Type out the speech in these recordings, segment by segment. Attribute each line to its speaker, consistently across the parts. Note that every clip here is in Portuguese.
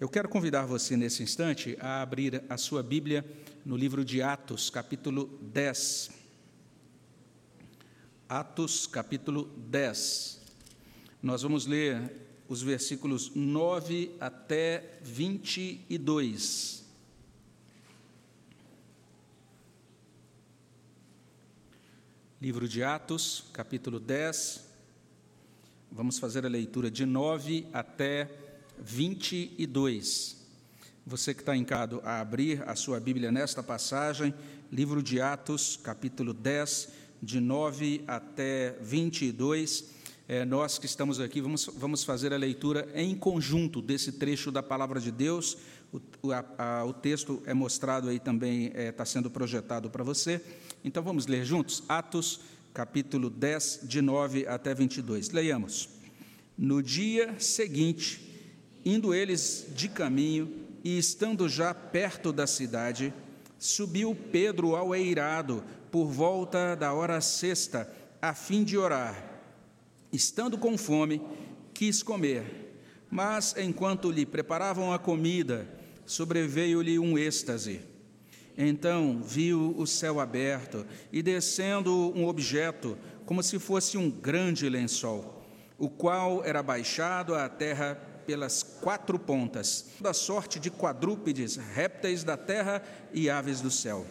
Speaker 1: Eu quero convidar você nesse instante a abrir a sua Bíblia no livro de Atos, capítulo 10. Atos, capítulo 10. Nós vamos ler os versículos 9 até 22. Livro de Atos, capítulo 10. Vamos fazer a leitura de 9 até 22. Você que está encado a abrir a sua Bíblia nesta passagem, livro de Atos, capítulo 10, de 9 até 22. É, nós que estamos aqui vamos, vamos fazer a leitura em conjunto desse trecho da palavra de Deus. O, a, a, o texto é mostrado aí também, está é, tá sendo projetado para você. Então vamos ler juntos? Atos, capítulo 10, de 9 até 22. Leiamos. No dia seguinte, indo eles de caminho e estando já perto da cidade, subiu Pedro ao eirado por volta da hora sexta, a fim de orar. Estando com fome, quis comer, mas enquanto lhe preparavam a comida, sobreveio-lhe um êxtase então viu o céu aberto e descendo um objeto, como se fosse um grande lençol, o qual era baixado à terra pelas quatro pontas, da sorte de quadrúpedes, répteis da terra e aves do céu.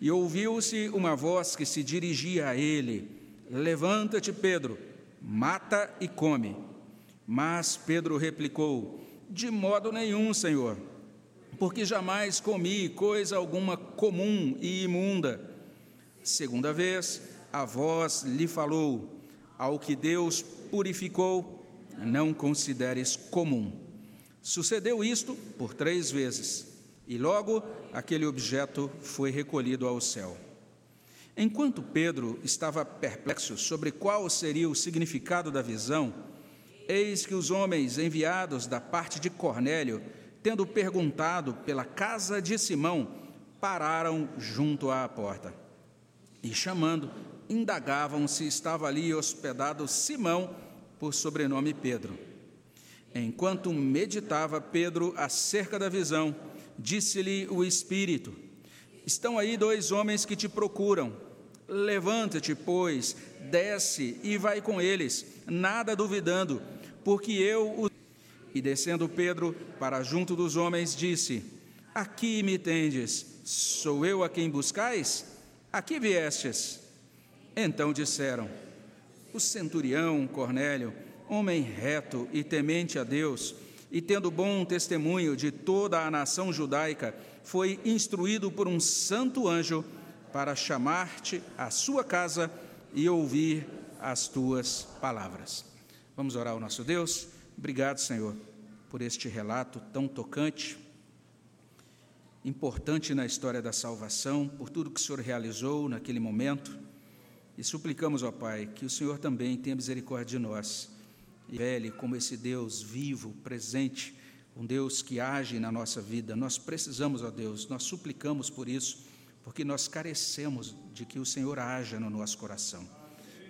Speaker 1: E ouviu-se uma voz que se dirigia a ele: Levanta-te, Pedro, mata e come. Mas Pedro replicou: De modo nenhum, Senhor porque jamais comi coisa alguma comum e imunda. Segunda vez, a voz lhe falou: Ao que Deus purificou, não consideres comum. Sucedeu isto por três vezes, e logo aquele objeto foi recolhido ao céu. Enquanto Pedro estava perplexo sobre qual seria o significado da visão, eis que os homens enviados da parte de Cornélio tendo perguntado pela casa de Simão, pararam junto à porta. E chamando, indagavam se estava ali hospedado Simão, por sobrenome Pedro. Enquanto meditava Pedro acerca da visão, disse-lhe o Espírito: Estão aí dois homens que te procuram. Levanta-te, pois, desce e vai com eles, nada duvidando, porque eu os e descendo Pedro para junto dos homens, disse: Aqui me tendes, sou eu a quem buscais? Aqui viestes. Então disseram: O centurião Cornélio, homem reto e temente a Deus, e tendo bom testemunho de toda a nação judaica, foi instruído por um santo anjo para chamar-te à sua casa e ouvir as tuas palavras. Vamos orar ao nosso Deus? Obrigado, Senhor, por este relato tão tocante, importante na história da salvação, por tudo que o Senhor realizou naquele momento. E suplicamos, ó Pai, que o Senhor também tenha misericórdia de nós e vele como esse Deus vivo, presente, um Deus que age na nossa vida. Nós precisamos, ó Deus, nós suplicamos por isso, porque nós carecemos de que o Senhor haja no nosso coração.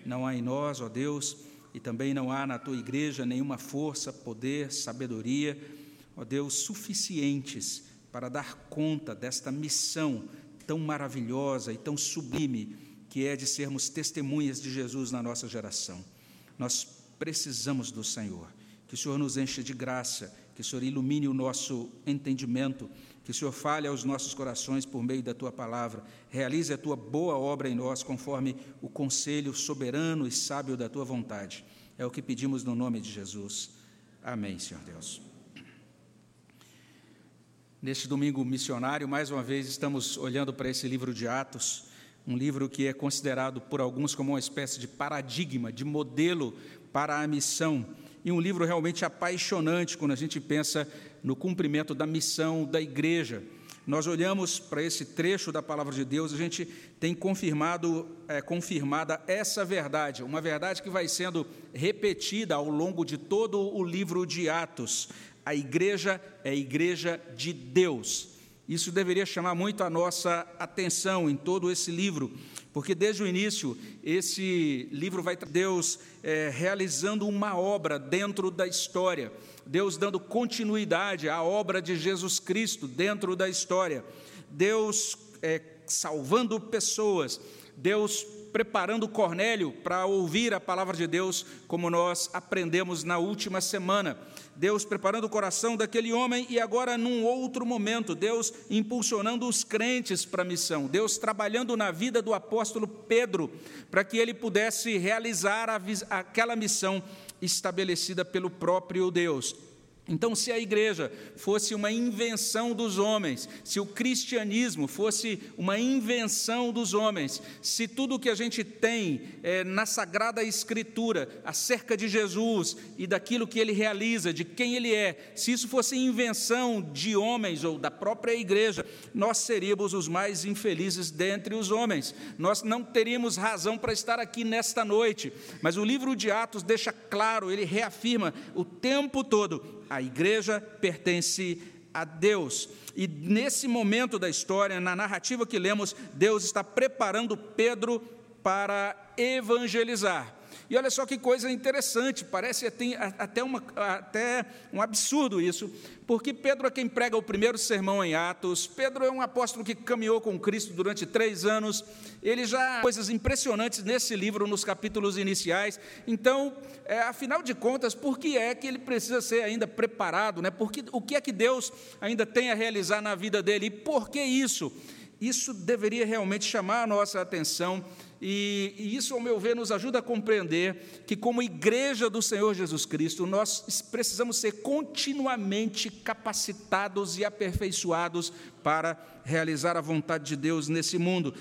Speaker 1: Não há em nós, ó Deus, e também não há na tua igreja nenhuma força, poder, sabedoria, ó Deus, suficientes para dar conta desta missão tão maravilhosa e tão sublime que é de sermos testemunhas de Jesus na nossa geração. Nós precisamos do Senhor. Que o Senhor nos enche de graça, que o Senhor ilumine o nosso entendimento, que o Senhor fale aos nossos corações por meio da tua palavra, realize a tua boa obra em nós, conforme o conselho soberano e sábio da tua vontade. É o que pedimos no nome de Jesus. Amém, Senhor Deus. Neste domingo missionário, mais uma vez, estamos olhando para esse livro de Atos, um livro que é considerado por alguns como uma espécie de paradigma, de modelo para a missão e um livro realmente apaixonante quando a gente pensa no cumprimento da missão da igreja. Nós olhamos para esse trecho da palavra de Deus, a gente tem confirmado, é, confirmada essa verdade, uma verdade que vai sendo repetida ao longo de todo o livro de Atos. A igreja é a igreja de Deus. Isso deveria chamar muito a nossa atenção em todo esse livro, porque desde o início esse livro vai Deus é, realizando uma obra dentro da história, Deus dando continuidade à obra de Jesus Cristo dentro da história, Deus é, salvando pessoas, Deus preparando Cornélio para ouvir a palavra de Deus, como nós aprendemos na última semana. Deus preparando o coração daquele homem e agora, num outro momento, Deus impulsionando os crentes para a missão, Deus trabalhando na vida do apóstolo Pedro, para que ele pudesse realizar a, aquela missão estabelecida pelo próprio Deus. Então, se a igreja fosse uma invenção dos homens, se o cristianismo fosse uma invenção dos homens, se tudo o que a gente tem é, na Sagrada Escritura acerca de Jesus e daquilo que ele realiza, de quem ele é, se isso fosse invenção de homens ou da própria igreja, nós seríamos os mais infelizes dentre os homens. Nós não teríamos razão para estar aqui nesta noite. Mas o livro de Atos deixa claro, ele reafirma o tempo todo a igreja pertence a Deus. E nesse momento da história, na narrativa que lemos, Deus está preparando Pedro para evangelizar. E olha só que coisa interessante, parece até, uma, até um absurdo isso, porque Pedro é quem prega o primeiro sermão em Atos, Pedro é um apóstolo que caminhou com Cristo durante três anos, ele já coisas impressionantes nesse livro, nos capítulos iniciais, então, é, afinal de contas, por que é que ele precisa ser ainda preparado, né? Porque, o que é que Deus ainda tem a realizar na vida dele, e por que isso? Isso deveria realmente chamar a nossa atenção e, e, isso, ao meu ver, nos ajuda a compreender que, como igreja do Senhor Jesus Cristo, nós precisamos ser continuamente capacitados e aperfeiçoados para realizar a vontade de Deus nesse mundo.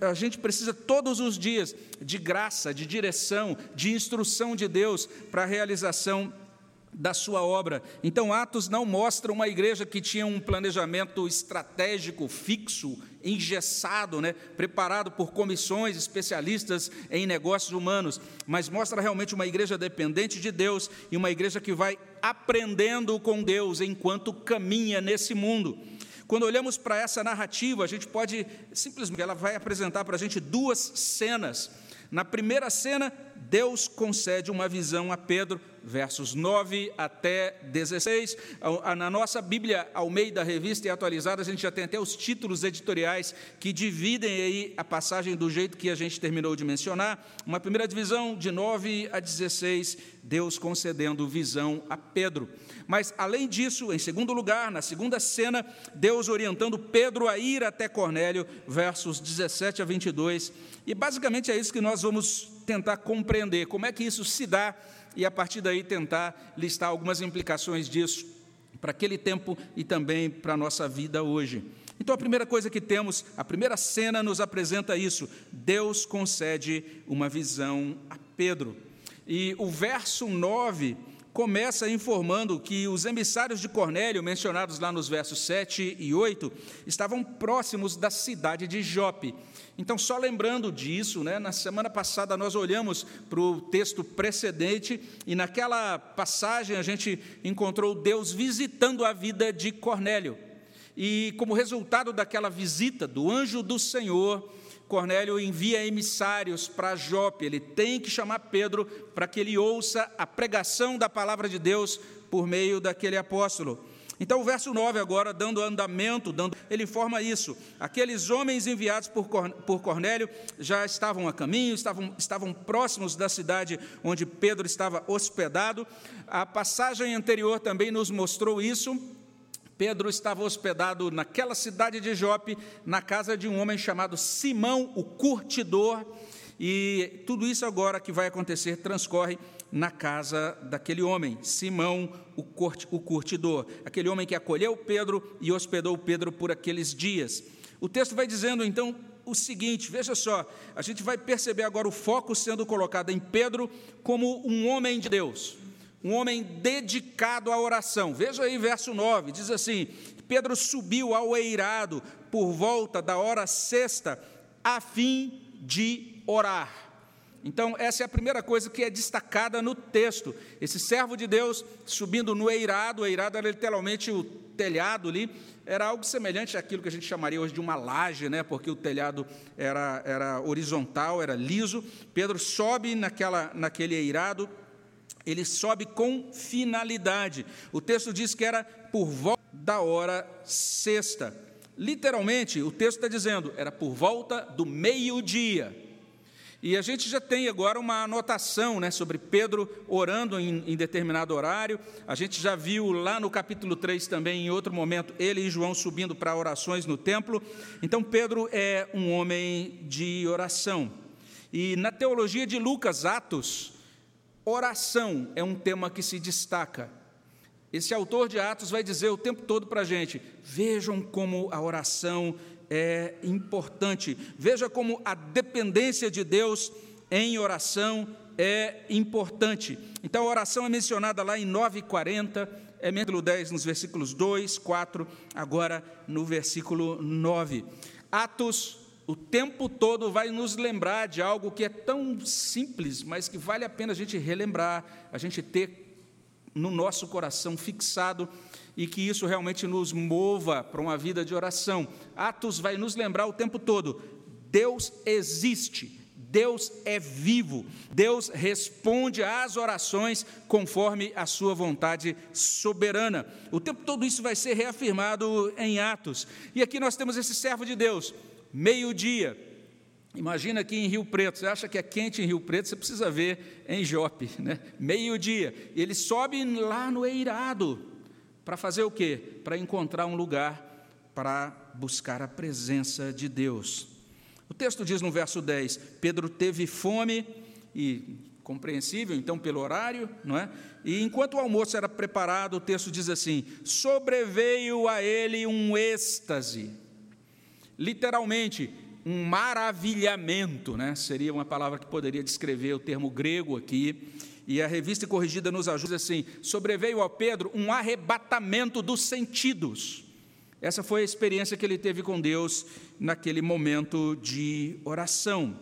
Speaker 1: A gente precisa todos os dias de graça, de direção, de instrução de Deus para a realização da sua obra. Então, Atos não mostra uma igreja que tinha um planejamento estratégico fixo, engessado, né, preparado por comissões especialistas em negócios humanos, mas mostra realmente uma igreja dependente de Deus e uma igreja que vai aprendendo com Deus enquanto caminha nesse mundo. Quando olhamos para essa narrativa, a gente pode simplesmente, ela vai apresentar para a gente duas cenas. Na primeira cena, Deus concede uma visão a Pedro versos 9 até 16. Na nossa Bíblia Almeida Revista e Atualizada, a gente já tem até os títulos editoriais que dividem aí a passagem do jeito que a gente terminou de mencionar. Uma primeira divisão de 9 a 16, Deus concedendo visão a Pedro. Mas, além disso, em segundo lugar, na segunda cena, Deus orientando Pedro a ir até Cornélio, versos 17 a 22. E basicamente é isso que nós vamos tentar compreender, como é que isso se dá e a partir daí tentar listar algumas implicações disso para aquele tempo e também para a nossa vida hoje. Então, a primeira coisa que temos, a primeira cena nos apresenta isso: Deus concede uma visão a Pedro. E o verso 9 começa informando que os emissários de Cornélio, mencionados lá nos versos 7 e 8, estavam próximos da cidade de Jope. Então, só lembrando disso, né, na semana passada nós olhamos para o texto precedente e naquela passagem a gente encontrou Deus visitando a vida de Cornélio. E como resultado daquela visita do anjo do Senhor, Cornélio envia emissários para Jope. Ele tem que chamar Pedro para que ele ouça a pregação da palavra de Deus por meio daquele apóstolo. Então, o verso 9, agora, dando andamento, dando, ele informa isso. Aqueles homens enviados por, por Cornélio já estavam a caminho, estavam, estavam próximos da cidade onde Pedro estava hospedado. A passagem anterior também nos mostrou isso. Pedro estava hospedado naquela cidade de Jope, na casa de um homem chamado Simão, o curtidor, e tudo isso agora que vai acontecer transcorre na casa daquele homem, Simão, o, curtidor, aquele homem que acolheu Pedro e hospedou Pedro por aqueles dias. O texto vai dizendo então o seguinte: veja só, a gente vai perceber agora o foco sendo colocado em Pedro como um homem de Deus um homem dedicado à oração. Veja aí verso 9, diz assim: Pedro subiu ao eirado por volta da hora sexta, a fim de orar. Então, essa é a primeira coisa que é destacada no texto. Esse servo de Deus subindo no eirado, o eirado era literalmente o telhado ali era algo semelhante àquilo que a gente chamaria hoje de uma laje, né? porque o telhado era, era horizontal, era liso. Pedro sobe naquela, naquele eirado, ele sobe com finalidade. O texto diz que era por volta da hora sexta. Literalmente, o texto está dizendo, era por volta do meio-dia. E a gente já tem agora uma anotação né, sobre Pedro orando em, em, determinado horário. A gente já viu lá no capítulo 3 também, em outro momento, ele e João subindo para orações no templo. Então, Pedro é um homem de oração. E na teologia de Lucas, Atos, oração é um tema que se destaca. Esse autor de Atos vai dizer o tempo todo para a gente: vejam como a oração é importante. Veja como a dependência de Deus em oração é importante. Então, a oração é mencionada lá em 9,40, é mencionado 10 nos versículos 2, 4, agora no versículo 9. Atos, o tempo todo, vai nos lembrar de algo que é tão simples, mas que vale a pena a gente relembrar, a gente ter no nosso coração fixado e que isso realmente nos mova para uma vida de oração. Atos vai nos lembrar o tempo todo: Deus existe, Deus é vivo, Deus responde às orações conforme a sua vontade soberana. O tempo todo isso vai ser reafirmado em Atos. E aqui nós temos esse servo de Deus, meio-dia. Imagina aqui em Rio Preto, você acha que é quente em Rio Preto, você precisa ver em Jope, né? meio-dia. Ele sobe lá no Eirado, para fazer o quê? Para encontrar um lugar para buscar a presença de Deus. O texto diz no verso 10: Pedro teve fome e compreensível, então, pelo horário, não é? E enquanto o almoço era preparado, o texto diz assim: sobreveio a ele um êxtase, literalmente, um maravilhamento, né? Seria uma palavra que poderia descrever o termo grego aqui. E a revista corrigida nos ajuda assim: sobreveio ao Pedro um arrebatamento dos sentidos. Essa foi a experiência que ele teve com Deus naquele momento de oração.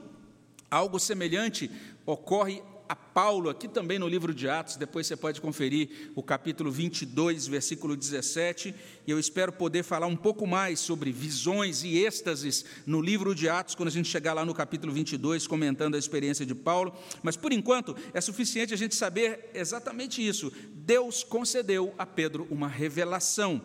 Speaker 1: Algo semelhante ocorre a Paulo, aqui também no livro de Atos, depois você pode conferir o capítulo 22, versículo 17, e eu espero poder falar um pouco mais sobre visões e êxtases no livro de Atos, quando a gente chegar lá no capítulo 22, comentando a experiência de Paulo, mas por enquanto é suficiente a gente saber exatamente isso. Deus concedeu a Pedro uma revelação.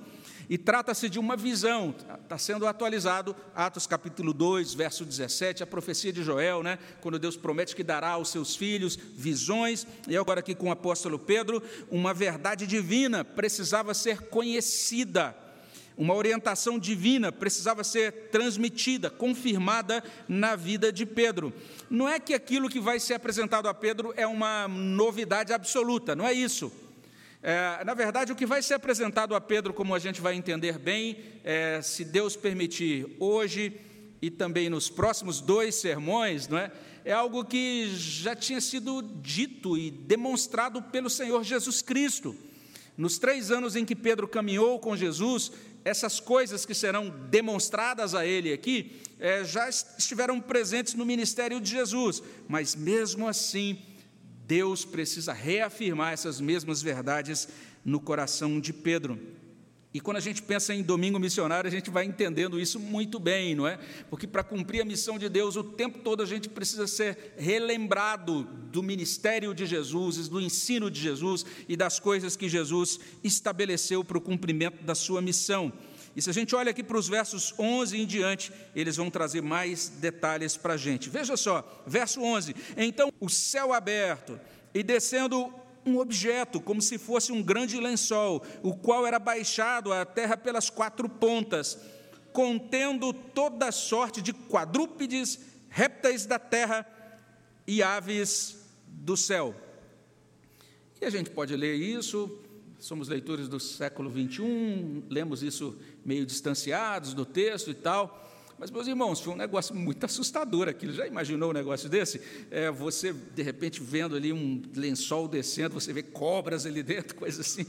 Speaker 1: E trata-se de uma visão, está sendo atualizado, Atos capítulo 2, verso 17, a profecia de Joel, né, quando Deus promete que dará aos seus filhos visões, e agora aqui com o apóstolo Pedro, uma verdade divina precisava ser conhecida, uma orientação divina precisava ser transmitida, confirmada na vida de Pedro. Não é que aquilo que vai ser apresentado a Pedro é uma novidade absoluta, não é isso. É, na verdade, o que vai ser apresentado a Pedro, como a gente vai entender bem, é, se Deus permitir, hoje e também nos próximos dois sermões, não é? é algo que já tinha sido dito e demonstrado pelo Senhor Jesus Cristo. Nos três anos em que Pedro caminhou com Jesus, essas coisas que serão demonstradas a ele aqui é, já estiveram presentes no ministério de Jesus, mas mesmo assim, Deus precisa reafirmar essas mesmas verdades no coração de Pedro. E quando a gente pensa em domingo missionário, a gente vai entendendo isso muito bem, não é? Porque para cumprir a missão de Deus, o tempo todo a gente precisa ser relembrado do ministério de Jesus, do ensino de Jesus e das coisas que Jesus estabeleceu para o cumprimento da sua missão. E se a gente olha aqui para os versos 11 em diante, eles vão trazer mais detalhes para a gente. Veja só, verso 11: Então o céu aberto e descendo um objeto, como se fosse um grande lençol, o qual era baixado à terra pelas quatro pontas, contendo toda sorte de quadrúpedes, répteis da terra e aves do céu. E a gente pode ler isso, somos leitores do século 21, lemos isso meio distanciados do texto e tal. Mas, meus irmãos, foi um negócio muito assustador aquilo. Já imaginou um negócio desse? É, você, de repente, vendo ali um lençol descendo, você vê cobras ali dentro, coisa assim.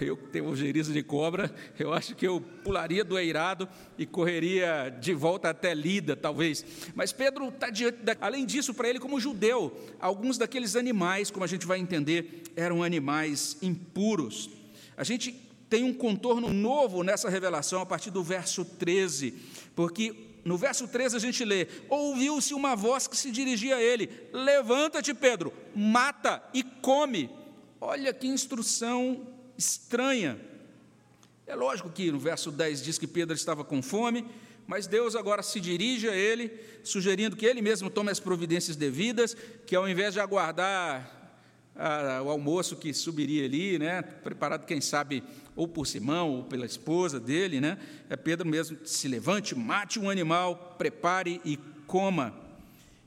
Speaker 1: Eu que tenho ojeriza de cobra, eu acho que eu pularia do eirado e correria de volta até Lida, talvez. Mas Pedro está diante da... Além disso, para ele, como judeu, alguns daqueles animais, como a gente vai entender, eram animais impuros. A gente tem um contorno novo nessa revelação a partir do verso 13, porque no verso 13 a gente lê: Ouviu-se uma voz que se dirigia a ele: Levanta-te, Pedro, mata e come. Olha que instrução estranha. É lógico que no verso 10 diz que Pedro estava com fome, mas Deus agora se dirige a ele, sugerindo que ele mesmo tome as providências devidas, que ao invés de aguardar o almoço que subiria ali, né, preparado, quem sabe, ou por Simão ou pela esposa dele, né, é Pedro mesmo se levante, mate um animal, prepare e coma.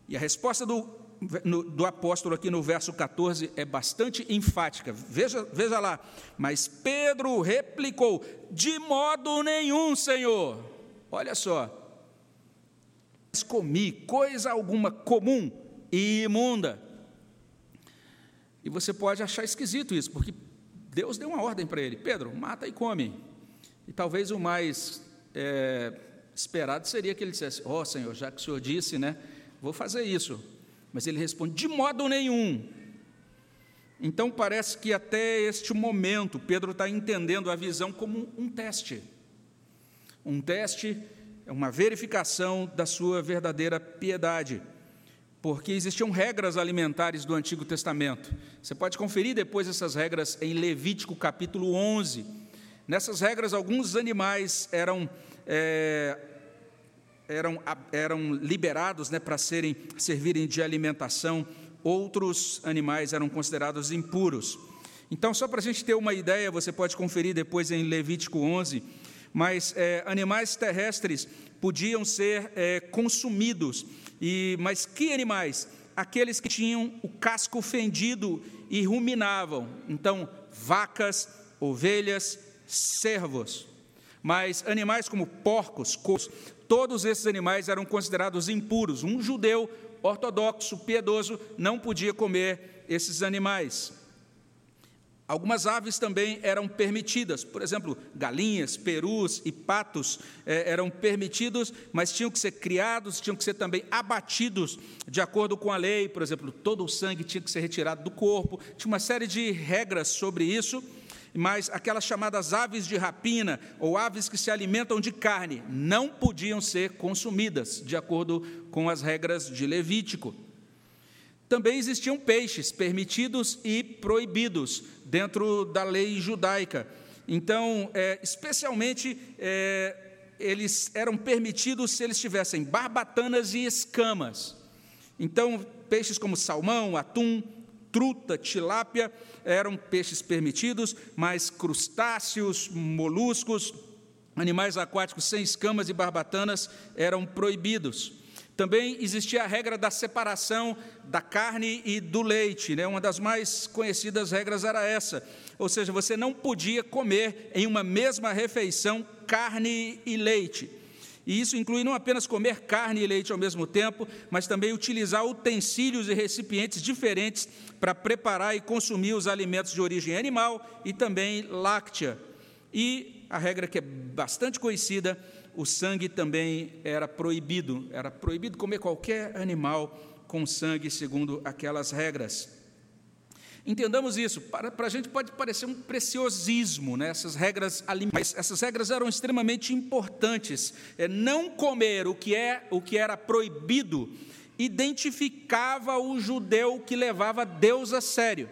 Speaker 1: E a resposta do, no, do apóstolo aqui no verso 14 é bastante enfática. Veja, veja lá. Mas Pedro replicou: De modo nenhum, Senhor. Olha só. Comi coisa alguma comum e imunda e você pode achar esquisito isso, porque Deus deu uma ordem para ele: Pedro, mata e come. E talvez o mais é, esperado seria que ele dissesse: Ó oh, Senhor, já que o Senhor disse, né, vou fazer isso. Mas ele responde: De modo nenhum. Então parece que até este momento Pedro está entendendo a visão como um teste. Um teste é uma verificação da sua verdadeira piedade porque existiam regras alimentares do Antigo Testamento. Você pode conferir depois essas regras em Levítico capítulo 11. Nessas regras, alguns animais eram, é, eram, eram liberados né, para serem, servirem de alimentação, outros animais eram considerados impuros. Então, só para a gente ter uma ideia, você pode conferir depois em Levítico 11, mas é, animais terrestres podiam ser é, consumidos e, mas que animais? Aqueles que tinham o casco fendido e ruminavam. Então, vacas, ovelhas, cervos. Mas animais como porcos, cocos, todos esses animais eram considerados impuros. Um judeu ortodoxo, piedoso, não podia comer esses animais. Algumas aves também eram permitidas, por exemplo, galinhas, perus e patos eh, eram permitidos, mas tinham que ser criados, tinham que ser também abatidos de acordo com a lei, por exemplo, todo o sangue tinha que ser retirado do corpo, tinha uma série de regras sobre isso, mas aquelas chamadas aves de rapina ou aves que se alimentam de carne não podiam ser consumidas, de acordo com as regras de Levítico. Também existiam peixes permitidos e proibidos dentro da lei judaica. Então, é, especialmente, é, eles eram permitidos se eles tivessem barbatanas e escamas. Então, peixes como salmão, atum, truta, tilápia eram peixes permitidos, mas crustáceos, moluscos, animais aquáticos sem escamas e barbatanas eram proibidos. Também existia a regra da separação da carne e do leite. Né? Uma das mais conhecidas regras era essa. Ou seja, você não podia comer em uma mesma refeição carne e leite. E isso inclui não apenas comer carne e leite ao mesmo tempo, mas também utilizar utensílios e recipientes diferentes para preparar e consumir os alimentos de origem animal e também láctea. E a regra que é bastante conhecida o sangue também era proibido, era proibido comer qualquer animal com sangue, segundo aquelas regras. Entendamos isso, para, para a gente pode parecer um preciosismo, né? essas regras mas essas regras eram extremamente importantes. É, não comer o que, é, o que era proibido identificava o judeu que levava Deus a sério.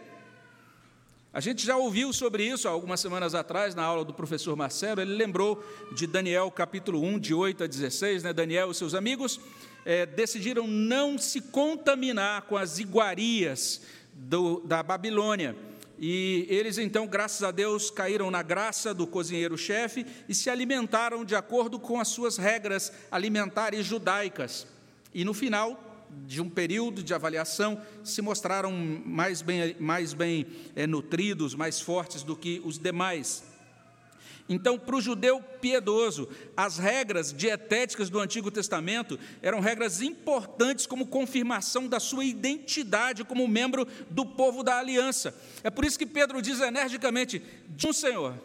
Speaker 1: A gente já ouviu sobre isso algumas semanas atrás, na aula do professor Marcelo. Ele lembrou de Daniel capítulo 1, de 8 a 16. Né? Daniel e seus amigos é, decidiram não se contaminar com as iguarias do, da Babilônia. E eles então, graças a Deus, caíram na graça do cozinheiro-chefe e se alimentaram de acordo com as suas regras alimentares judaicas. E no final, de um período de avaliação, se mostraram mais bem, mais bem é, nutridos, mais fortes do que os demais. Então, para o judeu piedoso, as regras dietéticas do Antigo Testamento eram regras importantes como confirmação da sua identidade como membro do povo da aliança. É por isso que Pedro diz energicamente: de um Senhor,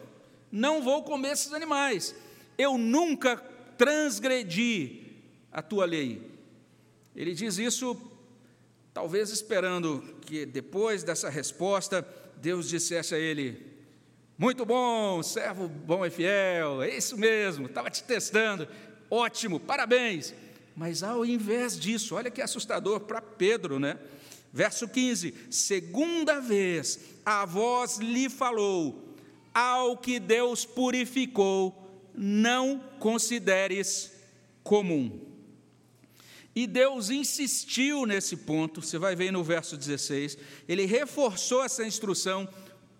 Speaker 1: não vou comer esses animais, eu nunca transgredi a tua lei. Ele diz isso, talvez esperando que depois dessa resposta, Deus dissesse a ele: Muito bom, servo bom e fiel, é isso mesmo, estava te testando, ótimo, parabéns. Mas ao invés disso, olha que assustador para Pedro, né? Verso 15: segunda vez a voz lhe falou, ao que Deus purificou, não consideres comum. E Deus insistiu nesse ponto, você vai ver no verso 16, ele reforçou essa instrução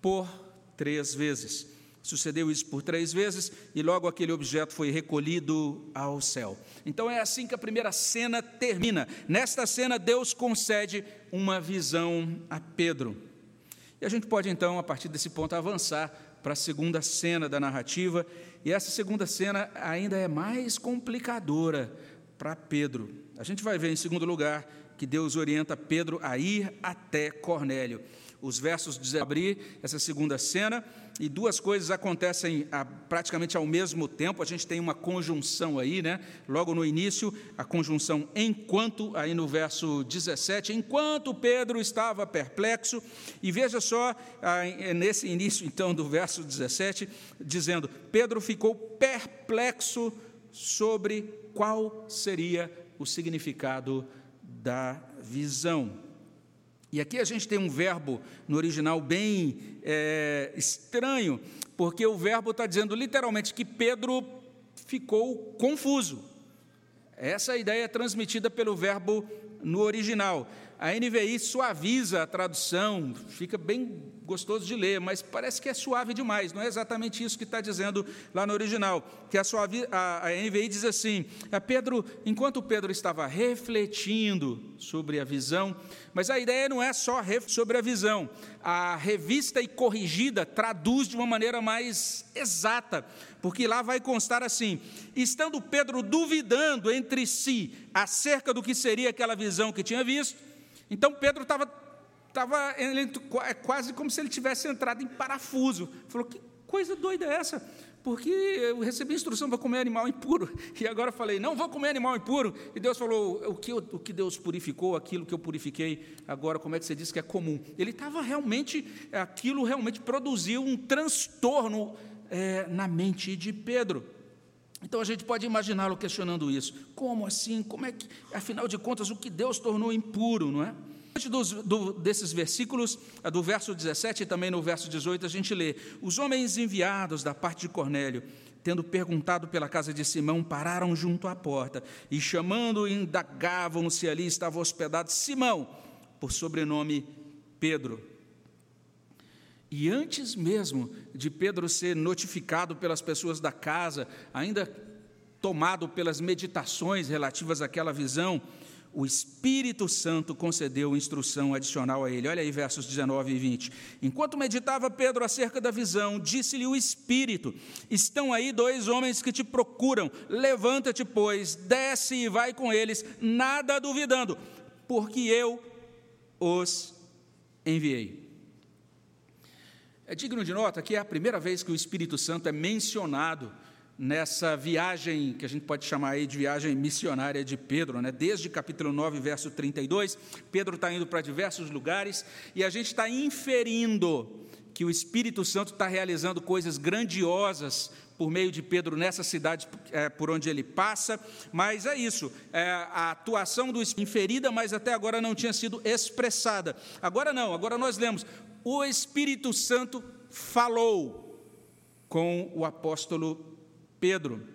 Speaker 1: por três vezes. Sucedeu isso por três vezes e logo aquele objeto foi recolhido ao céu. Então é assim que a primeira cena termina. Nesta cena, Deus concede uma visão a Pedro. E a gente pode então, a partir desse ponto, avançar para a segunda cena da narrativa. E essa segunda cena ainda é mais complicadora para Pedro. A gente vai ver, em segundo lugar, que Deus orienta Pedro a ir até Cornélio os versos de abrir essa segunda cena, e duas coisas acontecem a, praticamente ao mesmo tempo. A gente tem uma conjunção aí, né? Logo no início, a conjunção enquanto, aí no verso 17, enquanto Pedro estava perplexo, e veja só, nesse início então do verso 17, dizendo: Pedro ficou perplexo sobre qual seria o significado da visão. E aqui a gente tem um verbo no original bem é, estranho, porque o verbo está dizendo literalmente que Pedro ficou confuso. Essa é ideia transmitida pelo verbo no original. A NVI suaviza a tradução, fica bem gostoso de ler, mas parece que é suave demais, não é exatamente isso que está dizendo lá no original. Que a, suavi, a, a NVI diz assim: a Pedro, enquanto Pedro estava refletindo sobre a visão, mas a ideia não é só sobre a visão, a revista e corrigida traduz de uma maneira mais exata, porque lá vai constar assim: estando Pedro duvidando entre si acerca do que seria aquela visão que tinha visto, então Pedro estava estava é quase como se ele tivesse entrado em parafuso. Falou: que coisa doida é essa? Porque eu recebi instrução para comer animal impuro, e agora falei: não vou comer animal impuro. E Deus falou: o que, o que Deus purificou, aquilo que eu purifiquei, agora como é que você diz que é comum? Ele estava realmente, aquilo realmente produziu um transtorno é, na mente de Pedro. Então a gente pode imaginá-lo questionando isso. Como assim? Como é que, afinal de contas, o que Deus tornou impuro, não é? Antes dos, do, desses versículos, do verso 17 e também no verso 18, a gente lê: Os homens enviados da parte de Cornélio, tendo perguntado pela casa de Simão, pararam junto à porta e, chamando, indagavam se ali estava hospedado Simão, por sobrenome Pedro. E antes mesmo de Pedro ser notificado pelas pessoas da casa, ainda tomado pelas meditações relativas àquela visão, o Espírito Santo concedeu instrução adicional a ele. Olha aí versos 19 e 20. Enquanto meditava Pedro acerca da visão, disse-lhe o Espírito: Estão aí dois homens que te procuram. Levanta-te, pois, desce e vai com eles, nada duvidando, porque eu os enviei. É digno de nota que é a primeira vez que o Espírito Santo é mencionado nessa viagem que a gente pode chamar aí de viagem missionária de Pedro, né? desde capítulo 9, verso 32. Pedro está indo para diversos lugares e a gente está inferindo que o Espírito Santo está realizando coisas grandiosas por meio de Pedro nessa cidade é, por onde ele passa, mas é isso, é, a atuação do Espírito inferida, mas até agora não tinha sido expressada. Agora não, agora nós lemos, o Espírito Santo falou com o apóstolo Pedro.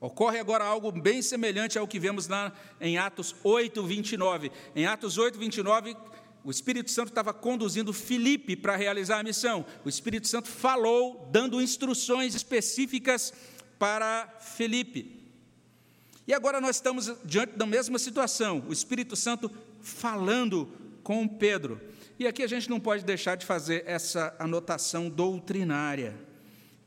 Speaker 1: Ocorre agora algo bem semelhante ao que vemos lá em Atos 8, 29. Em Atos 8, 29, o Espírito Santo estava conduzindo Filipe para realizar a missão. O Espírito Santo falou, dando instruções específicas para Filipe. E agora nós estamos diante da mesma situação, o Espírito Santo falando com Pedro. E aqui a gente não pode deixar de fazer essa anotação doutrinária.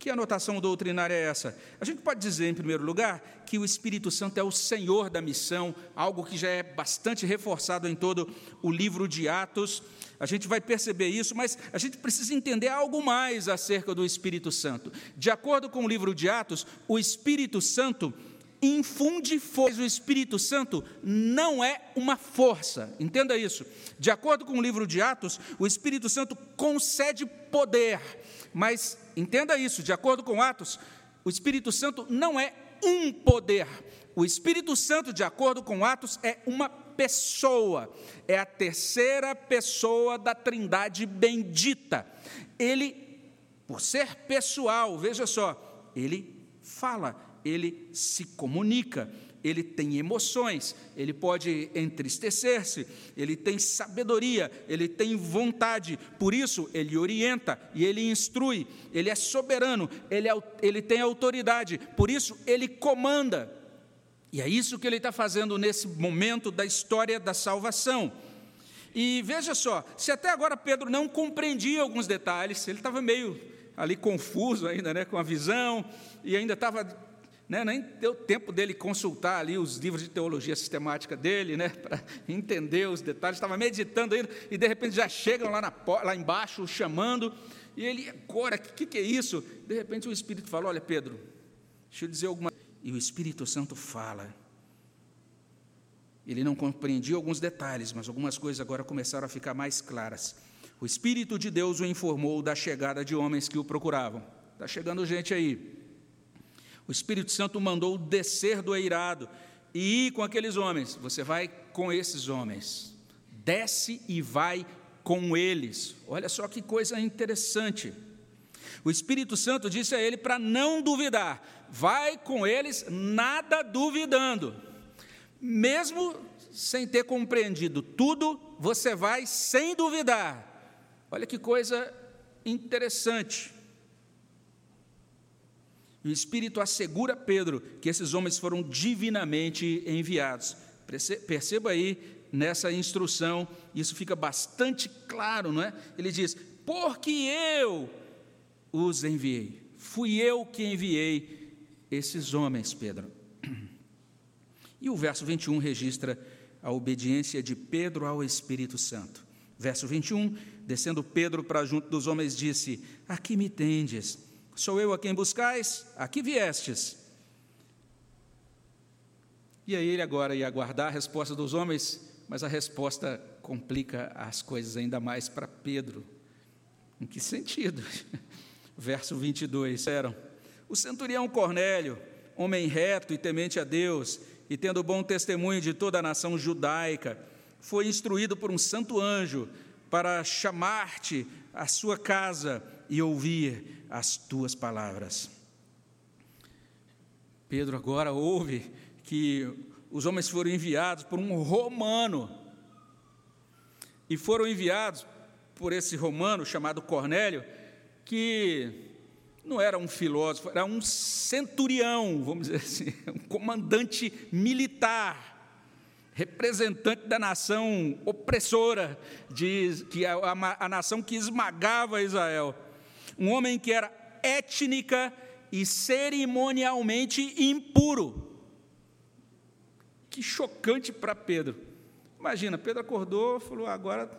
Speaker 1: Que anotação doutrinária é essa? A gente pode dizer, em primeiro lugar, que o Espírito Santo é o Senhor da missão, algo que já é bastante reforçado em todo o livro de Atos. A gente vai perceber isso, mas a gente precisa entender algo mais acerca do Espírito Santo. De acordo com o livro de Atos, o Espírito Santo infunde força. O Espírito Santo não é uma força, entenda isso. De acordo com o livro de Atos, o Espírito Santo concede poder, mas entenda isso, de acordo com Atos, o Espírito Santo não é um poder. O Espírito Santo, de acordo com Atos, é uma pessoa, é a terceira pessoa da Trindade bendita. Ele, por ser pessoal, veja só, ele fala, ele se comunica, ele tem emoções, ele pode entristecer-se, ele tem sabedoria, ele tem vontade, por isso ele orienta e ele instrui, ele é soberano, ele, é, ele tem autoridade, por isso ele comanda. E é isso que ele está fazendo nesse momento da história da salvação. E veja só, se até agora Pedro não compreendia alguns detalhes, ele estava meio ali confuso ainda, né, com a visão, e ainda estava né, nem deu tempo dele consultar ali os livros de teologia sistemática dele, né, para entender os detalhes. Estava meditando ainda e de repente já chegam lá, na, lá embaixo chamando. E ele, agora, o que, que é isso? De repente o Espírito fala: Olha, Pedro, deixa eu dizer alguma E o Espírito Santo fala. Ele não compreendia alguns detalhes, mas algumas coisas agora começaram a ficar mais claras. O Espírito de Deus o informou da chegada de homens que o procuravam. Está chegando gente aí. O Espírito Santo mandou descer do eirado e ir com aqueles homens. Você vai com esses homens. Desce e vai com eles. Olha só que coisa interessante. O Espírito Santo disse a ele para não duvidar. Vai com eles, nada duvidando. Mesmo sem ter compreendido tudo, você vai sem duvidar. Olha que coisa interessante. E o Espírito assegura Pedro que esses homens foram divinamente enviados. Perceba aí nessa instrução, isso fica bastante claro, não é? Ele diz: Porque eu os enviei, fui eu que enviei esses homens, Pedro. E o verso 21 registra a obediência de Pedro ao Espírito Santo. Verso 21, descendo Pedro para junto dos homens, disse: Aqui me tendes Sou eu a quem buscais? Aqui viestes. E aí ele agora ia aguardar a resposta dos homens, mas a resposta complica as coisas ainda mais para Pedro. Em que sentido? Verso 22, eram o centurião Cornélio, homem reto e temente a Deus, e tendo bom testemunho de toda a nação judaica, foi instruído por um santo anjo para chamar-te à sua casa e ouvir as tuas palavras. Pedro agora ouve que os homens foram enviados por um romano e foram enviados por esse romano chamado Cornélio, que não era um filósofo, era um centurião, vamos dizer assim, um comandante militar, representante da nação opressora, de, que a, a, a nação que esmagava Israel um homem que era étnica e cerimonialmente impuro. Que chocante para Pedro. Imagina, Pedro acordou, falou: agora,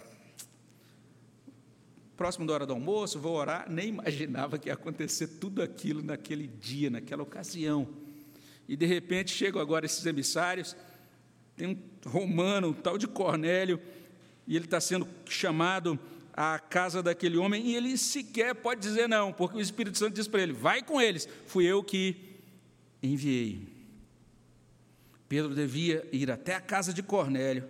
Speaker 1: próximo da hora do almoço, vou orar. Nem imaginava que ia acontecer tudo aquilo naquele dia, naquela ocasião. E de repente chegam agora esses emissários. Tem um romano, um tal de Cornélio, e ele está sendo chamado à casa daquele homem e ele sequer pode dizer não, porque o Espírito Santo diz para ele: vai com eles, fui eu que enviei. Pedro devia ir até a casa de Cornélio.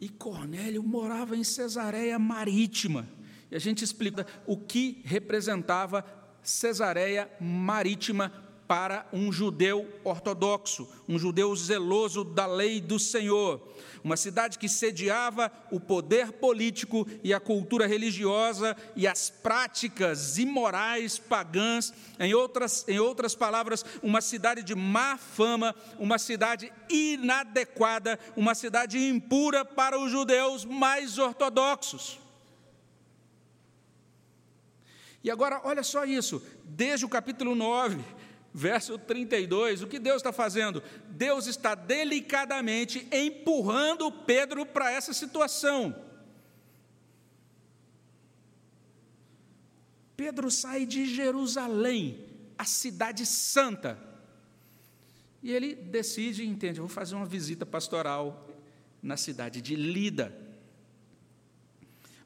Speaker 1: E Cornélio morava em Cesareia Marítima. E a gente explica o que representava Cesareia Marítima para um judeu ortodoxo, um judeu zeloso da lei do Senhor. Uma cidade que sediava o poder político e a cultura religiosa e as práticas imorais pagãs, em outras, em outras palavras, uma cidade de má fama, uma cidade inadequada, uma cidade impura para os judeus mais ortodoxos. E agora, olha só isso, desde o capítulo 9, verso 32, o que Deus está fazendo? Deus está delicadamente empurrando Pedro para essa situação. Pedro sai de Jerusalém, a cidade santa, E ele decide entende: vou fazer uma visita pastoral na cidade de Lida.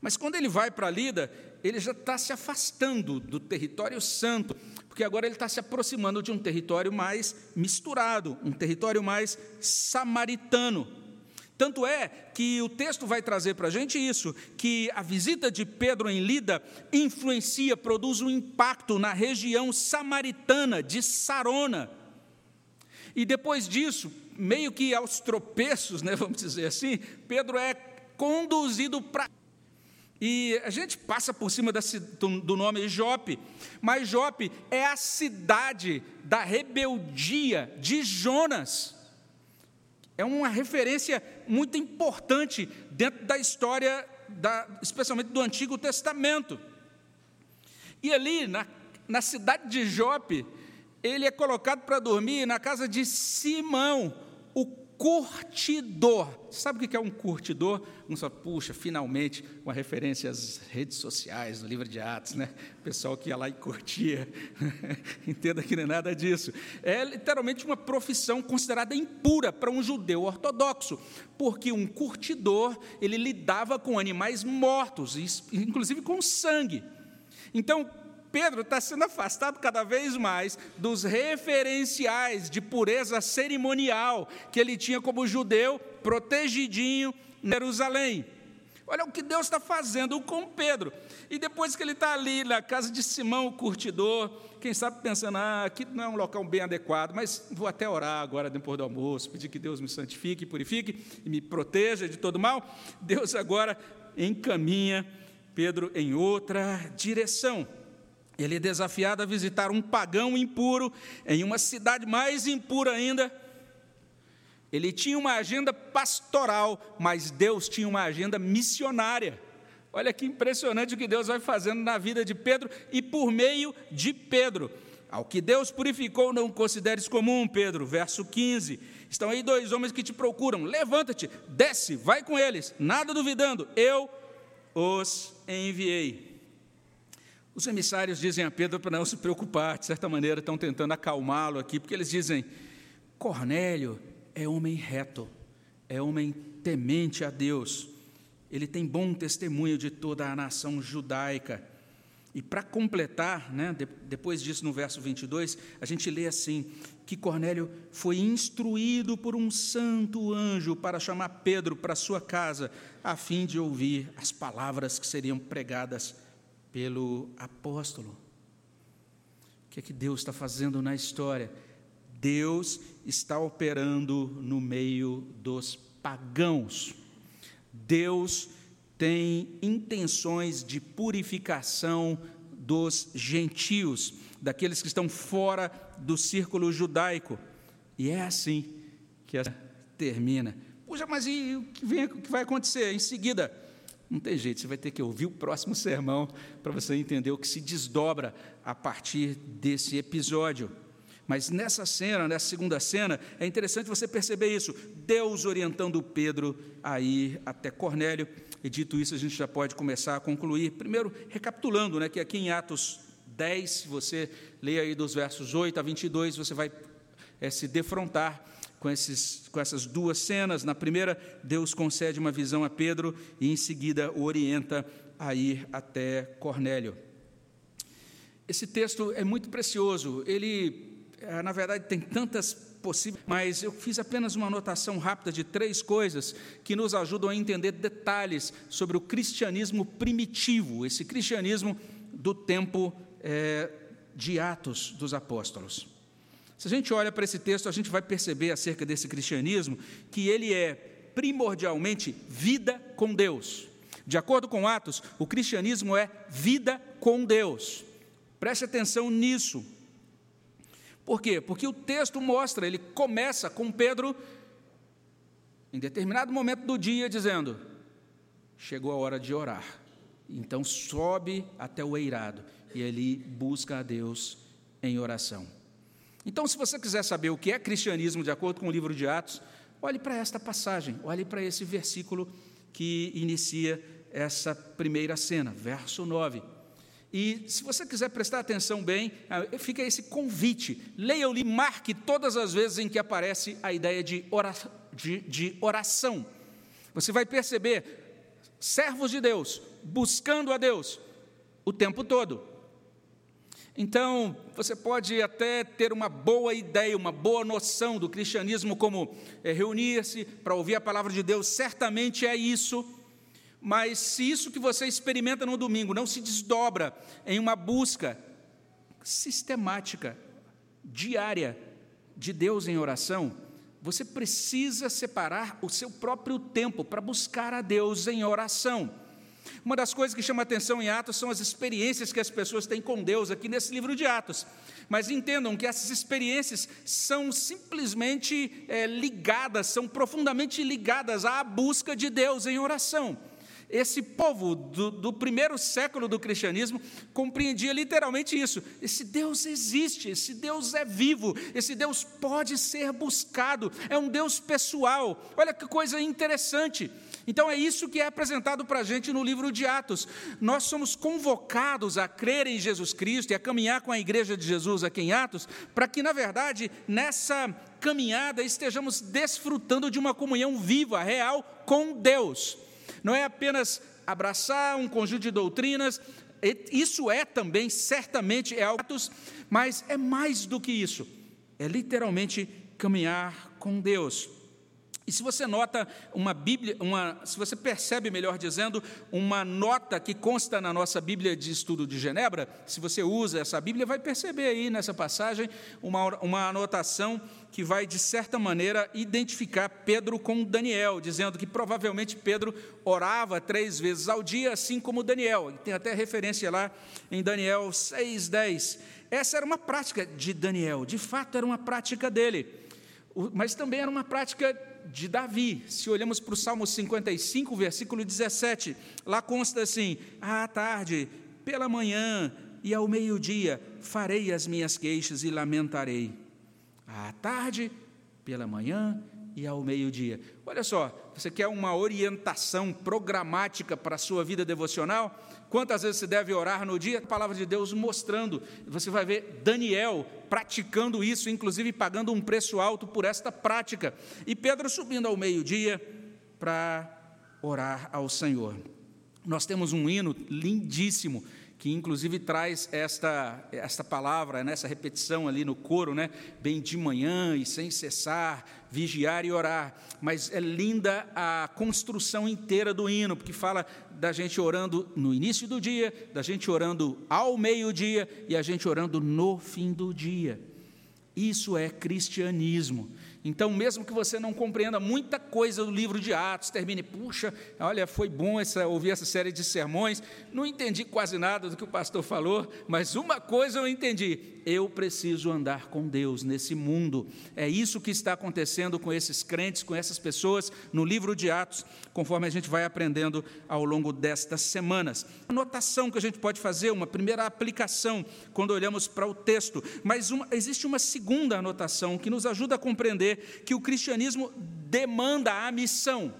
Speaker 1: Mas quando ele vai para Lida, ele já está se afastando do território santo, porque agora ele está se aproximando de um território mais misturado, um território mais samaritano. Tanto é que o texto vai trazer para a gente isso, que a visita de Pedro em Lida influencia, produz um impacto na região samaritana de Sarona. E depois disso, meio que aos tropeços, né, vamos dizer assim, Pedro é conduzido para. E a gente passa por cima do nome Jope, mas Jope é a cidade da rebeldia de Jonas. É uma referência muito importante dentro da história, da, especialmente do Antigo Testamento. E ali, na, na cidade de Jope, ele é colocado para dormir na casa de Simão, o curtidor. Sabe o que é um curtidor? Um só, puxa, finalmente, uma referência às redes sociais, no livro de Atos, né? O pessoal que ia lá e curtia. Entenda que não é nada disso. É literalmente uma profissão considerada impura para um judeu ortodoxo, porque um curtidor, ele lidava com animais mortos, inclusive com sangue. Então, Pedro está sendo afastado cada vez mais dos referenciais de pureza cerimonial que ele tinha como judeu protegidinho em Jerusalém. Olha o que Deus está fazendo com Pedro. E depois que ele está ali na casa de Simão, o curtidor, quem sabe pensando, ah, aqui não é um local bem adequado, mas vou até orar agora depois do almoço, pedir que Deus me santifique, purifique e me proteja de todo mal. Deus agora encaminha Pedro em outra direção. Ele é desafiado a visitar um pagão impuro em uma cidade mais impura ainda. Ele tinha uma agenda pastoral, mas Deus tinha uma agenda missionária. Olha que impressionante o que Deus vai fazendo na vida de Pedro e por meio de Pedro. Ao que Deus purificou, não consideres comum, Pedro, verso 15. Estão aí dois homens que te procuram. Levanta-te, desce, vai com eles, nada duvidando, eu os enviei. Os emissários dizem a Pedro para não se preocupar, de certa maneira estão tentando acalmá-lo aqui, porque eles dizem: Cornélio é homem reto, é homem temente a Deus, ele tem bom testemunho de toda a nação judaica. E para completar, né, depois disso, no verso 22, a gente lê assim: que Cornélio foi instruído por um santo anjo para chamar Pedro para sua casa, a fim de ouvir as palavras que seriam pregadas pelo apóstolo. O que é que Deus está fazendo na história? Deus está operando no meio dos pagãos. Deus tem intenções de purificação dos gentios, daqueles que estão fora do círculo judaico. E é assim que termina. Puxa, mas e o que, vem, o que vai acontecer em seguida? Não tem jeito, você vai ter que ouvir o próximo sermão para você entender o que se desdobra a partir desse episódio. Mas nessa cena, nessa segunda cena, é interessante você perceber isso. Deus orientando Pedro a ir até Cornélio. E dito isso, a gente já pode começar a concluir. Primeiro, recapitulando, né, que aqui em Atos 10, se você lê aí dos versos 8 a 22, você vai é, se defrontar com, esses, com essas duas cenas. Na primeira, Deus concede uma visão a Pedro e, em seguida, o orienta a ir até Cornélio. Esse texto é muito precioso. Ele, eh, na verdade, tem tantas possíveis, mas eu fiz apenas uma anotação rápida de três coisas que nos ajudam a entender detalhes sobre o cristianismo primitivo, esse cristianismo do tempo é, de Atos dos Apóstolos. Se a gente olha para esse texto, a gente vai perceber acerca desse cristianismo que ele é primordialmente vida com Deus. De acordo com Atos, o cristianismo é vida com Deus. Preste atenção nisso. Por quê? Porque o texto mostra, ele começa com Pedro, em determinado momento do dia, dizendo: Chegou a hora de orar. Então sobe até o eirado e ali busca a Deus em oração. Então, se você quiser saber o que é cristianismo de acordo com o livro de Atos, olhe para esta passagem, olhe para esse versículo que inicia essa primeira cena, verso 9. E se você quiser prestar atenção bem, ah, fica esse convite. Leia-o e marque todas as vezes em que aparece a ideia de, de, de oração. Você vai perceber servos de Deus buscando a Deus o tempo todo. Então, você pode até ter uma boa ideia, uma boa noção do cristianismo como é, reunir-se para ouvir a palavra de Deus, certamente é isso, mas se isso que você experimenta no domingo não se desdobra em uma busca sistemática, diária, de Deus em oração, você precisa separar o seu próprio tempo para buscar a Deus em oração. Uma das coisas que chama atenção em Atos são as experiências que as pessoas têm com Deus aqui nesse livro de Atos. Mas entendam que essas experiências são simplesmente é, ligadas, são profundamente ligadas à busca de Deus em oração. Esse povo do, do, primeiro século do cristianismo compreendia literalmente isso. Esse Deus existe, esse Deus é vivo, esse Deus pode ser buscado, é um Deus pessoal. Olha que coisa interessante. Então é isso que é apresentado para a gente no livro de Atos. Nós somos convocados a crer em Jesus Cristo e a caminhar com a igreja de Jesus aqui em Atos, para que, na verdade, nessa caminhada estejamos desfrutando de uma comunhão viva, real com Deus. Não é apenas abraçar um conjunto de doutrinas, isso é também, certamente, é algo, mas é mais do que isso. É literalmente caminhar com Deus. E se você nota uma Bíblia, uma, se você percebe, melhor dizendo, uma nota que consta na nossa Bíblia de Estudo de Genebra, se você usa essa Bíblia, vai perceber aí nessa passagem uma, uma anotação que vai, de certa maneira, identificar Pedro com Daniel, dizendo que provavelmente Pedro orava três vezes ao dia, assim como Daniel. Tem até referência lá em Daniel 6,10. Essa era uma prática de Daniel, de fato era uma prática dele, mas também era uma prática de Davi. Se olhamos para o Salmo 55, versículo 17, lá consta assim: à tarde, pela manhã e ao meio-dia farei as minhas queixas e lamentarei. À tarde, pela manhã e ao meio-dia. Olha só, você quer uma orientação programática para a sua vida devocional? Quantas vezes você deve orar no dia? A palavra de Deus mostrando. Você vai ver Daniel praticando isso, inclusive pagando um preço alto por esta prática. E Pedro subindo ao meio-dia para orar ao Senhor. Nós temos um hino lindíssimo que inclusive traz esta, esta palavra, nessa repetição ali no coro, né? Bem de manhã e sem cessar, vigiar e orar. Mas é linda a construção inteira do hino, porque fala da gente orando no início do dia, da gente orando ao meio-dia e a gente orando no fim do dia. Isso é cristianismo. Então, mesmo que você não compreenda muita coisa do livro de Atos, termine, puxa, olha, foi bom essa, ouvir essa série de sermões, não entendi quase nada do que o pastor falou, mas uma coisa eu entendi: eu preciso andar com Deus nesse mundo. É isso que está acontecendo com esses crentes, com essas pessoas no livro de Atos, conforme a gente vai aprendendo ao longo destas semanas. Anotação que a gente pode fazer, uma primeira aplicação, quando olhamos para o texto, mas uma, existe uma segunda anotação que nos ajuda a compreender que o cristianismo demanda a missão.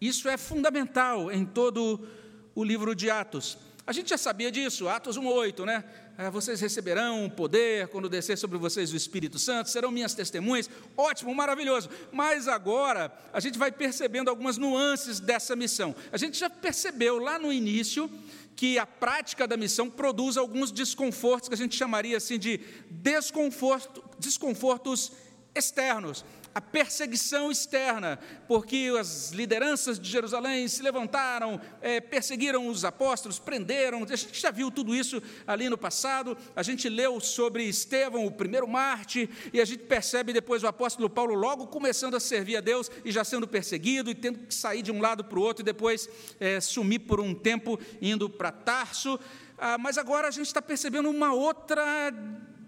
Speaker 1: Isso é fundamental em todo o livro de Atos. A gente já sabia disso, Atos 1,8, né? É, vocês receberão poder quando descer sobre vocês o Espírito Santo, serão minhas testemunhas. Ótimo, maravilhoso. Mas agora a gente vai percebendo algumas nuances dessa missão. A gente já percebeu lá no início que a prática da missão produz alguns desconfortos que a gente chamaria assim de desconforto, desconfortos externos, a perseguição externa, porque as lideranças de Jerusalém se levantaram, é, perseguiram os apóstolos, prenderam. A gente já viu tudo isso ali no passado. A gente leu sobre Estevão, o primeiro Marte, e a gente percebe depois o apóstolo Paulo logo começando a servir a Deus e já sendo perseguido e tendo que sair de um lado para o outro e depois é, sumir por um tempo indo para Tarso. Ah, mas agora a gente está percebendo uma outra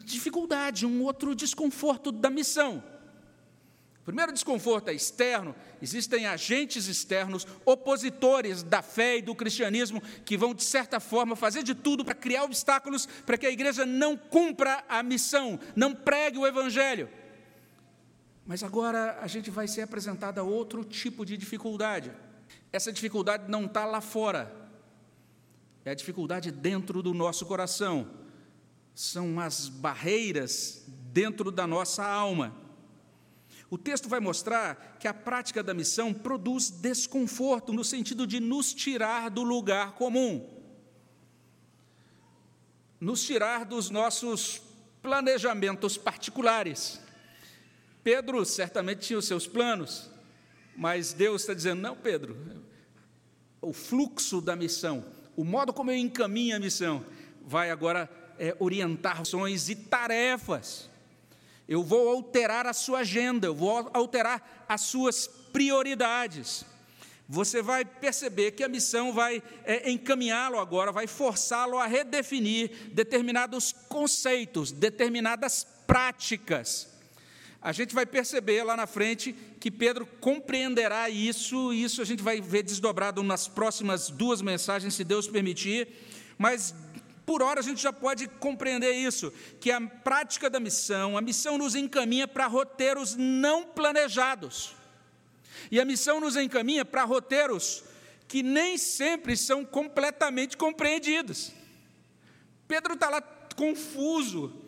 Speaker 1: dificuldade, um outro desconforto da missão. Primeiro desconforto é externo, existem agentes externos, opositores da fé e do cristianismo, que vão, de certa forma, fazer de tudo para criar obstáculos para que a igreja não cumpra a missão, não pregue o evangelho. Mas agora a gente vai ser apresentado a outro tipo de dificuldade. Essa dificuldade não está lá fora, é a dificuldade dentro do nosso coração, são as barreiras dentro da nossa alma. O texto vai mostrar que a prática da missão produz desconforto, no sentido de nos tirar do lugar comum, nos tirar dos nossos planejamentos particulares. Pedro certamente tinha os seus planos, mas Deus está dizendo: não, Pedro, o fluxo da missão, o modo como eu encaminho a missão, vai agora é, orientar ações e tarefas. Eu vou alterar a sua agenda, eu vou alterar as suas prioridades. Você vai perceber que a missão vai é, encaminhá-lo agora, vai forçá-lo a redefinir determinados conceitos, determinadas práticas. A gente vai perceber lá na frente que Pedro compreenderá isso, e isso a gente vai ver desdobrado nas próximas duas mensagens, se Deus permitir, mas por hora a gente já pode compreender isso, que a prática da missão, a missão nos encaminha para roteiros não planejados. E a missão nos encaminha para roteiros que nem sempre são completamente compreendidos. Pedro está lá confuso,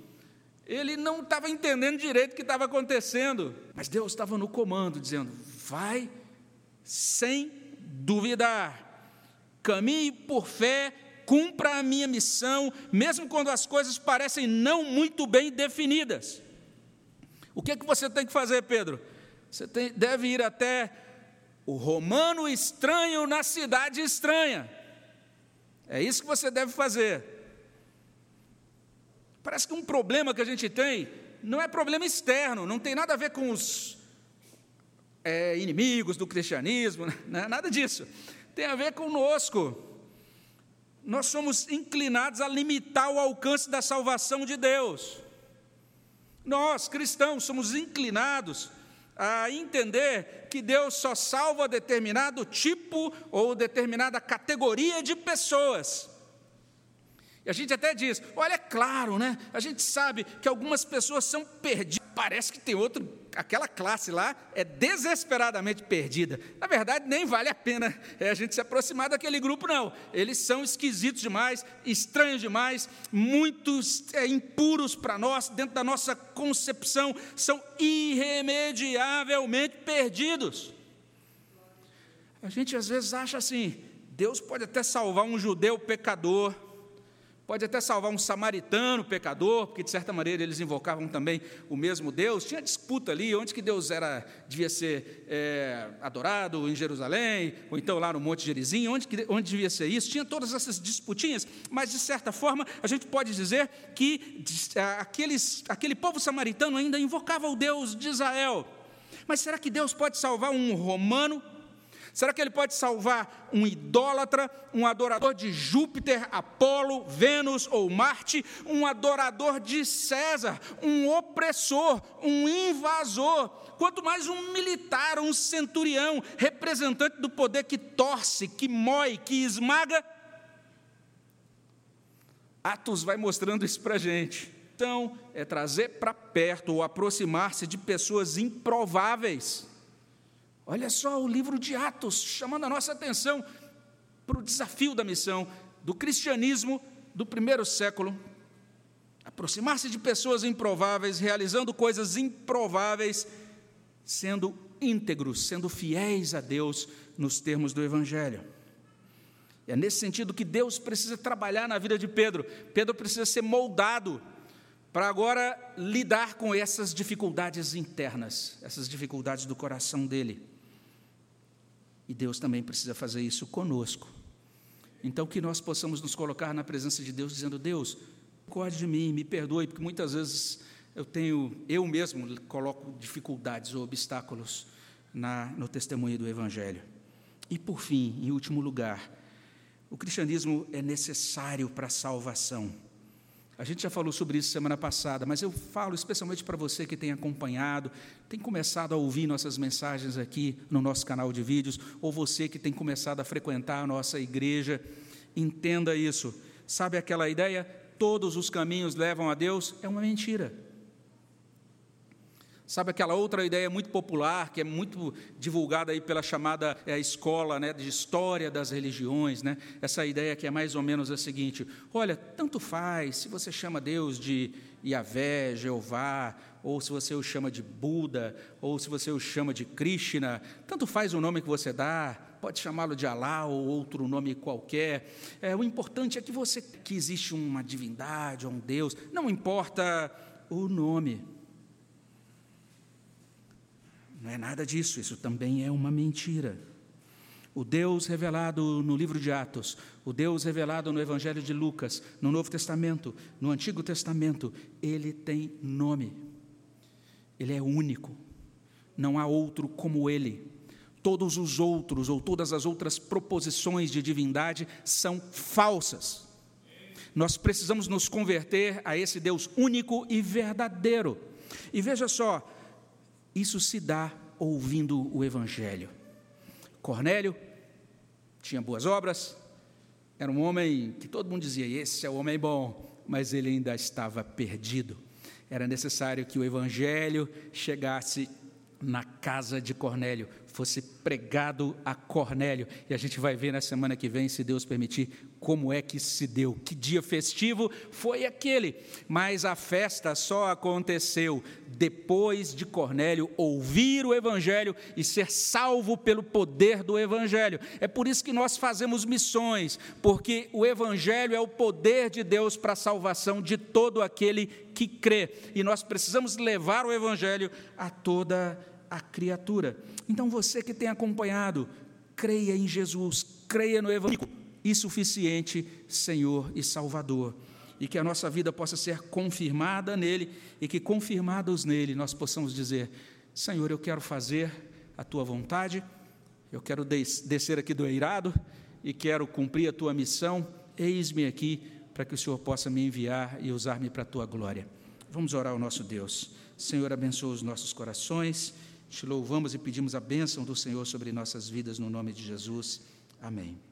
Speaker 1: ele não estava entendendo direito o que estava acontecendo, mas Deus estava no comando, dizendo: vai sem duvidar, caminhe por fé cumpra a minha missão, mesmo quando as coisas parecem não muito bem definidas. O que é que você tem que fazer, Pedro? Você tem, deve ir até o romano estranho na cidade estranha. É isso que você deve fazer. Parece que um problema que a gente tem não é problema externo, não tem nada a ver com os é, inimigos do cristianismo, né? nada disso. Tem a ver conosco nós somos inclinados a limitar o alcance da salvação de Deus. Nós, cristãos, somos inclinados a entender que Deus só salva determinado tipo ou determinada categoria de pessoas. A gente até diz: olha, é claro, né? A gente sabe que algumas pessoas são perdidas. Parece que tem outro, aquela classe lá é desesperadamente perdida. Na verdade, nem vale a pena é, a gente se aproximar daquele grupo, não. Eles são esquisitos demais, estranhos demais, muitos é, impuros para nós, dentro da nossa concepção, são irremediavelmente perdidos. A gente às vezes acha assim: Deus pode até salvar um judeu pecador pode até salvar um samaritano pecador, porque de certa maneira eles invocavam também o mesmo Deus. Tinha disputa ali, onde que Deus era devia ser é, adorado, em Jerusalém, ou então lá no Monte Gerizim, onde, que, onde devia ser isso. Tinha todas essas disputinhas, mas de certa forma a gente pode dizer que aqueles, aquele povo samaritano ainda invocava o Deus de Israel. Mas será que Deus pode salvar um romano Será que ele pode salvar um idólatra, um adorador de Júpiter, Apolo, Vênus ou Marte, um adorador de César, um opressor, um invasor, quanto mais um militar, um centurião, representante do poder que torce, que mói, que esmaga? Atos vai mostrando isso para a gente. Então, é trazer para perto ou aproximar-se de pessoas improváveis Olha só o livro de Atos chamando a nossa atenção para o desafio da missão do cristianismo do primeiro século. Aproximar-se de pessoas improváveis, realizando coisas improváveis, sendo íntegros, sendo fiéis a Deus nos termos do Evangelho. É nesse sentido que Deus precisa trabalhar na vida de Pedro. Pedro precisa ser moldado para agora lidar com essas dificuldades internas, essas dificuldades do coração dele. E Deus também precisa fazer isso conosco. Então, que nós possamos nos colocar na presença de Deus, dizendo: Deus, acorde de mim, me perdoe, porque muitas vezes eu tenho, eu mesmo coloco dificuldades ou obstáculos na, no testemunho do Evangelho. E por fim, em último lugar, o cristianismo é necessário para a salvação. A gente já falou sobre isso semana passada, mas eu falo especialmente para você que tem acompanhado, tem começado a ouvir nossas mensagens aqui no nosso canal de vídeos, ou você que tem começado a frequentar a nossa igreja, entenda isso. Sabe aquela ideia? Todos os caminhos levam a Deus? É uma mentira. Sabe aquela outra ideia muito popular, que é muito divulgada aí pela chamada é, escola né, de história das religiões, né? essa ideia que é mais ou menos a seguinte: olha, tanto faz se você chama Deus de Yahvé, Jeová, ou se você o chama de Buda, ou se você o chama de Krishna, tanto faz o nome que você dá, pode chamá-lo de Alá ou outro nome qualquer. É, o importante é que você que existe uma divindade ou um Deus, não importa o nome. Não é nada disso, isso também é uma mentira. O Deus revelado no livro de Atos, o Deus revelado no Evangelho de Lucas, no Novo Testamento, no Antigo Testamento, ele tem nome. Ele é único. Não há outro como ele. Todos os outros ou todas as outras proposições de divindade são falsas. Nós precisamos nos converter a esse Deus único e verdadeiro. E veja só, isso se dá ouvindo o Evangelho. Cornélio tinha boas obras, era um homem que todo mundo dizia: esse é o homem bom, mas ele ainda estava perdido. Era necessário que o Evangelho chegasse na casa de Cornélio, fosse pregado a Cornélio. E a gente vai ver na semana que vem, se Deus permitir, como é que se deu. Que dia festivo foi aquele? Mas a festa só aconteceu depois de Cornélio ouvir o Evangelho e ser salvo pelo poder do Evangelho. É por isso que nós fazemos missões, porque o Evangelho é o poder de Deus para a salvação de todo aquele que crê. E nós precisamos levar o Evangelho a toda a criatura. Então você que tem acompanhado, creia em Jesus, creia no Evangelho e suficiente Senhor e Salvador. E que a nossa vida possa ser confirmada nele, e que confirmados nele nós possamos dizer: Senhor, eu quero fazer a tua vontade, eu quero descer aqui do eirado e quero cumprir a tua missão, eis-me aqui para que o Senhor possa me enviar e usar-me para a tua glória. Vamos orar ao nosso Deus. Senhor, abençoa os nossos corações. Te louvamos e pedimos a bênção do Senhor sobre nossas vidas, no nome de Jesus. Amém.